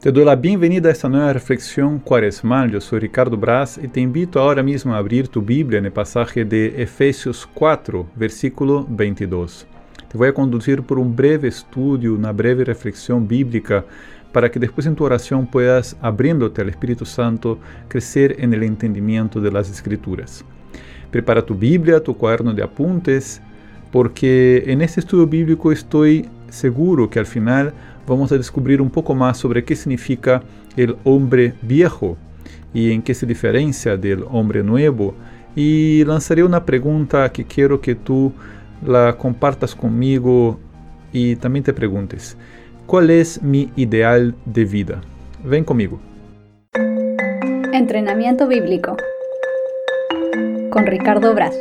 Te doy la bienvenida a esta nueva reflexión cuaresmal. Yo soy Ricardo Braz y te invito ahora mismo a abrir tu Biblia en el pasaje de Efesios 4, versículo 22. Te voy a conducir por un breve estudio, una breve reflexión bíblica para que después en tu oración puedas, abriéndote al Espíritu Santo, crecer en el entendimiento de las Escrituras. Prepara tu Biblia, tu cuaderno de apuntes, porque en este estudio bíblico estoy seguro que al final vamos a descubrir un poco más sobre qué significa el hombre viejo y en qué se diferencia del hombre nuevo. Y lanzaré una pregunta que quiero que tú la compartas conmigo y también te preguntes, ¿cuál es mi ideal de vida? Ven conmigo. Entrenamiento bíblico con Ricardo Braz.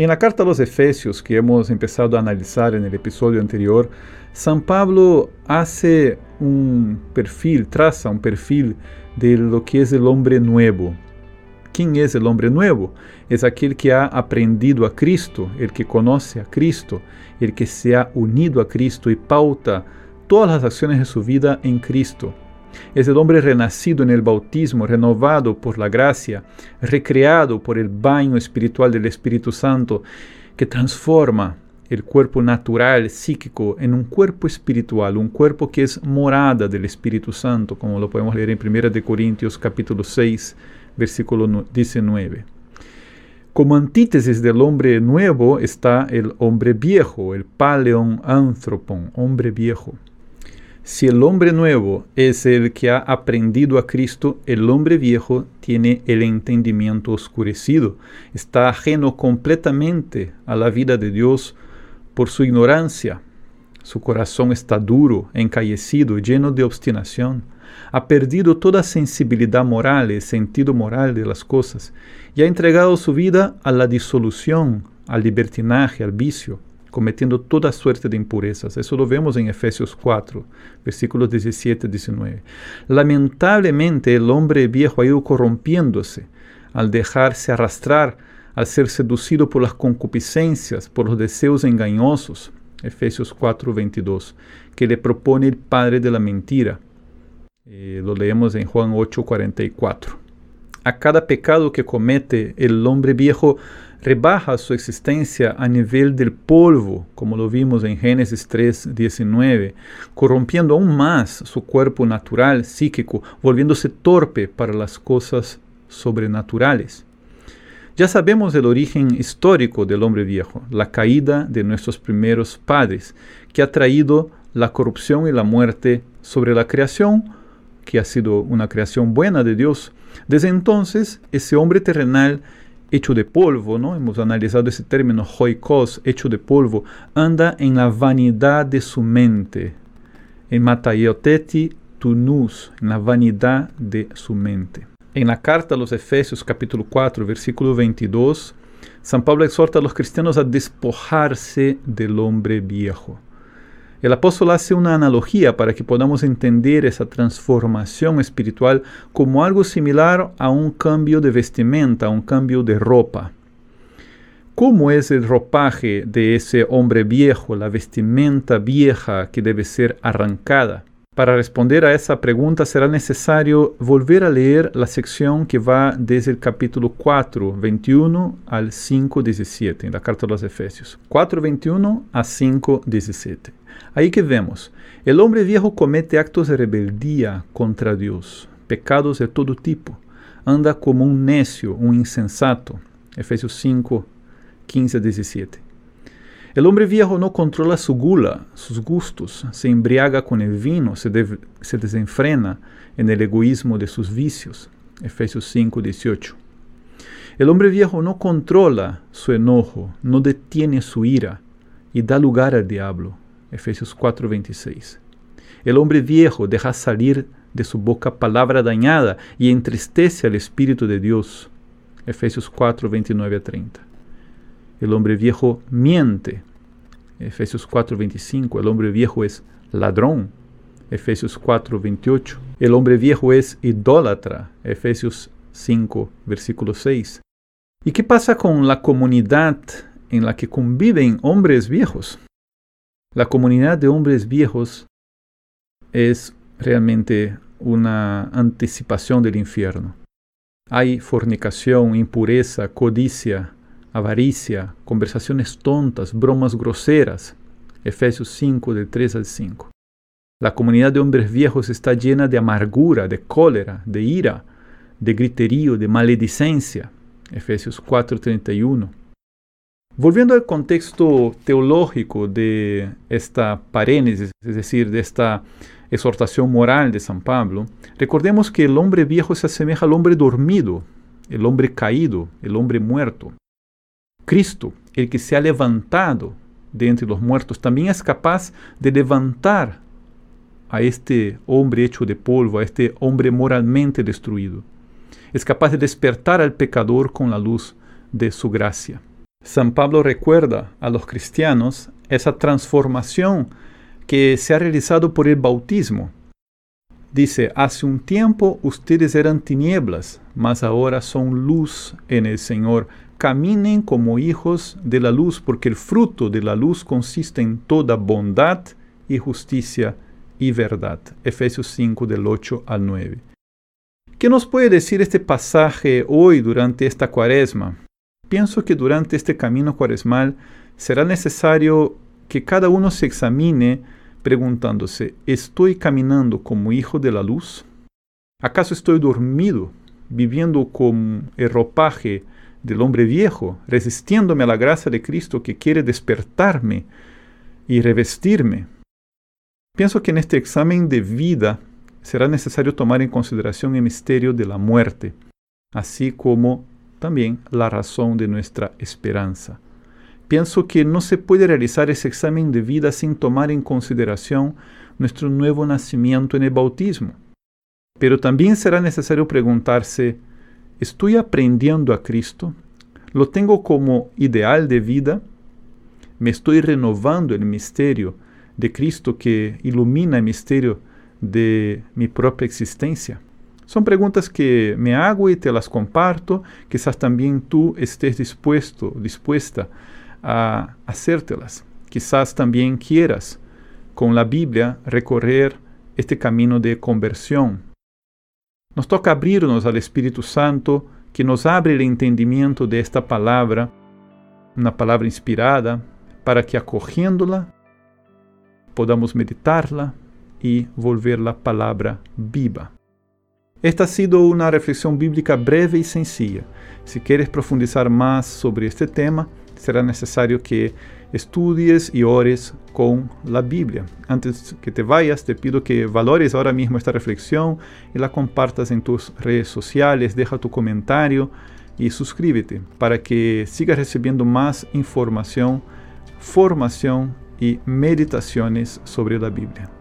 En la carta a los Efesios que hemos empezado a analizar en el episodio anterior, San Pablo hace un perfil, traza un perfil de lo que es el hombre nuevo. ¿Quién es el hombre nuevo? Es aquel que ha aprendido a Cristo, el que conoce a Cristo, el que se ha unido a Cristo y pauta todas las acciones de su vida en Cristo. Es el hombre renacido en el bautismo, renovado por la gracia, recreado por el baño espiritual del Espíritu Santo, que transforma el cuerpo natural, psíquico, en un cuerpo espiritual, un cuerpo que es morada del Espíritu Santo, como lo podemos leer en 1 Corintios capítulo 6, versículo 19. Como antítesis del hombre nuevo está el hombre viejo, el paleon anthropon, hombre viejo. Si el hombre nuevo es el que ha aprendido a Cristo, el hombre viejo tiene el entendimiento oscurecido, está ajeno completamente a la vida de Dios por su ignorancia. Su corazón está duro, encallecido, lleno de obstinación. Ha perdido toda sensibilidad moral y sentido moral de las cosas y ha entregado su vida a la disolución, al libertinaje, al vicio cometiendo toda suerte de impurezas. Eso lo vemos en Efesios 4, versículos 17 y 19. Lamentablemente el hombre viejo ha ido corrompiéndose al dejarse arrastrar, al ser seducido por las concupiscencias, por los deseos engañosos. Efesios 4, 22, que le propone el padre de la mentira. Eh, lo leemos en Juan 8, 44. A cada pecado que comete el hombre viejo rebaja su existencia a nivel del polvo, como lo vimos en Génesis 3, 19, corrompiendo aún más su cuerpo natural, psíquico, volviéndose torpe para las cosas sobrenaturales. Ya sabemos el origen histórico del hombre viejo, la caída de nuestros primeros padres, que ha traído la corrupción y la muerte sobre la creación, que ha sido una creación buena de Dios. Desde entonces, ese hombre terrenal hecho de polvo, ¿no? Hemos analizado ese término, hoikos, hecho de polvo, anda en la vanidad de su mente. En mataioteti tunus, en la vanidad de su mente. En la carta a los Efesios capítulo 4, versículo 22, San Pablo exhorta a los cristianos a despojarse del hombre viejo. El apóstol hace una analogía para que podamos entender esa transformación espiritual como algo similar a un cambio de vestimenta, a un cambio de ropa. ¿Cómo es el ropaje de ese hombre viejo, la vestimenta vieja que debe ser arrancada? Para responder a esa pregunta será necesario volver a leer la sección que va desde el capítulo 4, 21 al 5, 17, en la carta de los Efesios. 4, 21 a 5, 17. Ahí que vemos, el hombre viejo comete actos de rebeldía contra Dios, pecados de todo tipo, anda como un necio, un insensato. Efesios 5, 15 17. El hombre viejo no controla su gula, sus gustos, se embriaga con el vino, se, se desenfrena en el egoísmo de sus vicios. Efesios 5, 18. El hombre viejo no controla su enojo, no detiene su ira y da lugar al diablo. Efesios 4, 26. El hombre viejo deja salir de su boca palabra dañada y entristece al Espíritu de Dios. Efesios 4, 29 a 30. El hombre viejo miente. Efesios 4, 25. El hombre viejo es ladrón. Efesios 4, 28. El hombre viejo es idólatra. Efesios 5, versículo 6. ¿Y qué pasa con la comunidad en la que conviven hombres viejos? La comunidad de hombres viejos es realmente una anticipación del infierno. Hay fornicación, impureza, codicia, avaricia, conversaciones tontas, bromas groseras. Efesios 5 del 3 al 5. La comunidad de hombres viejos está llena de amargura, de cólera, de ira, de griterío, de maledicencia. Efesios 4:31. Volviendo al contexto teológico de esta parénesis, es decir, de esta exhortación moral de San Pablo, recordemos que el hombre viejo se asemeja al hombre dormido, el hombre caído, el hombre muerto. Cristo, el que se ha levantado de entre los muertos, también es capaz de levantar a este hombre hecho de polvo, a este hombre moralmente destruido. Es capaz de despertar al pecador con la luz de su gracia. San Pablo recuerda a los cristianos esa transformación que se ha realizado por el bautismo. Dice, hace un tiempo ustedes eran tinieblas, mas ahora son luz en el Señor. Caminen como hijos de la luz, porque el fruto de la luz consiste en toda bondad y justicia y verdad. Efesios 5 del 8 al 9. ¿Qué nos puede decir este pasaje hoy durante esta cuaresma? pienso que durante este camino cuaresmal será necesario que cada uno se examine preguntándose, ¿estoy caminando como hijo de la luz? ¿Acaso estoy dormido, viviendo con el ropaje del hombre viejo, resistiéndome a la gracia de Cristo que quiere despertarme y revestirme? Pienso que en este examen de vida será necesario tomar en consideración el misterio de la muerte, así como también la razón de nuestra esperanza. Pienso que no se puede realizar ese examen de vida sin tomar en consideración nuestro nuevo nacimiento en el bautismo. Pero también será necesario preguntarse, ¿estoy aprendiendo a Cristo? ¿Lo tengo como ideal de vida? ¿Me estoy renovando el misterio de Cristo que ilumina el misterio de mi propia existencia? Son preguntas que me hago y te las comparto. Quizás también tú estés dispuesto, dispuesta a hacértelas. Quizás también quieras con la Biblia recorrer este camino de conversión. Nos toca abrirnos al Espíritu Santo que nos abre el entendimiento de esta palabra, una palabra inspirada, para que acogiéndola podamos meditarla y volver la palabra viva. Esta ha sido una reflexión bíblica breve y sencilla. Si quieres profundizar más sobre este tema, será necesario que estudies y ores con la Biblia. Antes que te vayas, te pido que valores ahora mismo esta reflexión y la compartas en tus redes sociales, deja tu comentario y suscríbete para que sigas recibiendo más información, formación y meditaciones sobre la Biblia.